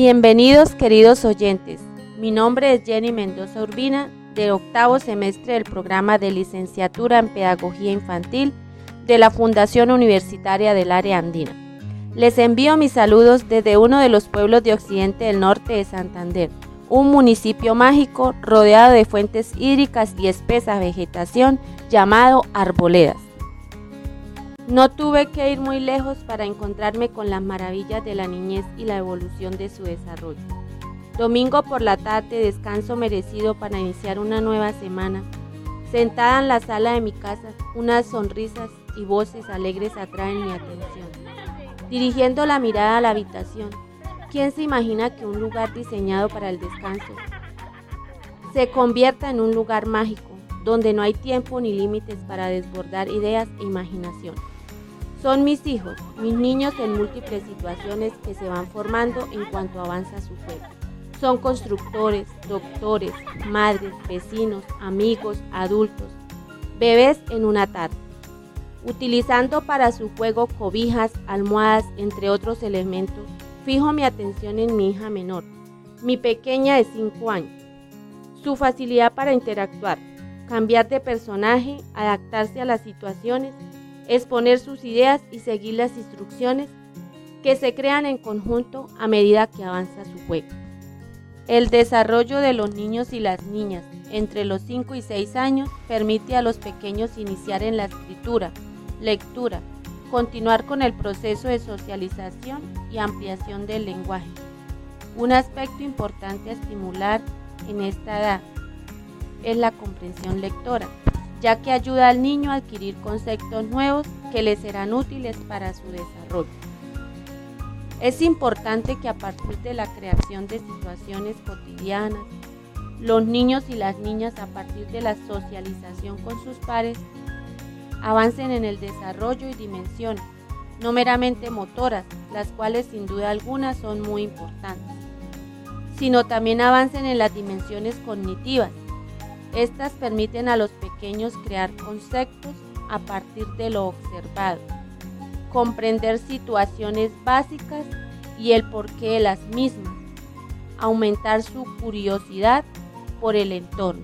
Bienvenidos queridos oyentes. Mi nombre es Jenny Mendoza Urbina, de octavo semestre del programa de licenciatura en Pedagogía Infantil de la Fundación Universitaria del Área Andina. Les envío mis saludos desde uno de los pueblos de Occidente del Norte de Santander, un municipio mágico rodeado de fuentes hídricas y espesa vegetación llamado Arboledas. No tuve que ir muy lejos para encontrarme con las maravillas de la niñez y la evolución de su desarrollo. Domingo por la tarde, descanso merecido para iniciar una nueva semana. Sentada en la sala de mi casa, unas sonrisas y voces alegres atraen mi atención. Dirigiendo la mirada a la habitación, ¿quién se imagina que un lugar diseñado para el descanso se convierta en un lugar mágico, donde no hay tiempo ni límites para desbordar ideas e imaginación? Son mis hijos, mis niños en múltiples situaciones que se van formando en cuanto avanza su juego. Son constructores, doctores, madres, vecinos, amigos, adultos, bebés en una tarde. Utilizando para su juego cobijas, almohadas, entre otros elementos, fijo mi atención en mi hija menor, mi pequeña de 5 años. Su facilidad para interactuar, cambiar de personaje, adaptarse a las situaciones exponer sus ideas y seguir las instrucciones que se crean en conjunto a medida que avanza su juego. El desarrollo de los niños y las niñas entre los 5 y 6 años permite a los pequeños iniciar en la escritura, lectura, continuar con el proceso de socialización y ampliación del lenguaje. Un aspecto importante a estimular en esta edad es la comprensión lectora, ya que ayuda al niño a adquirir conceptos nuevos que le serán útiles para su desarrollo. Es importante que a partir de la creación de situaciones cotidianas, los niños y las niñas a partir de la socialización con sus pares avancen en el desarrollo y dimensiones, no meramente motoras, las cuales sin duda alguna son muy importantes, sino también avancen en las dimensiones cognitivas, estas permiten a los crear conceptos a partir de lo observado, comprender situaciones básicas y el porqué de las mismas, aumentar su curiosidad por el entorno.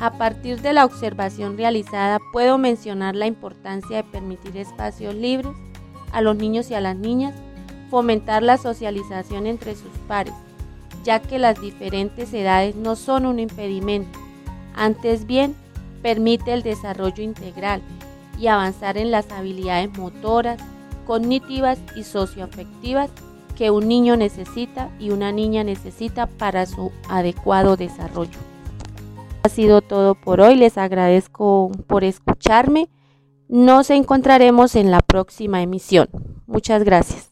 A partir de la observación realizada puedo mencionar la importancia de permitir espacios libres a los niños y a las niñas, fomentar la socialización entre sus pares, ya que las diferentes edades no son un impedimento, antes bien permite el desarrollo integral y avanzar en las habilidades motoras, cognitivas y socioafectivas que un niño necesita y una niña necesita para su adecuado desarrollo. Ha sido todo por hoy, les agradezco por escucharme. Nos encontraremos en la próxima emisión. Muchas gracias.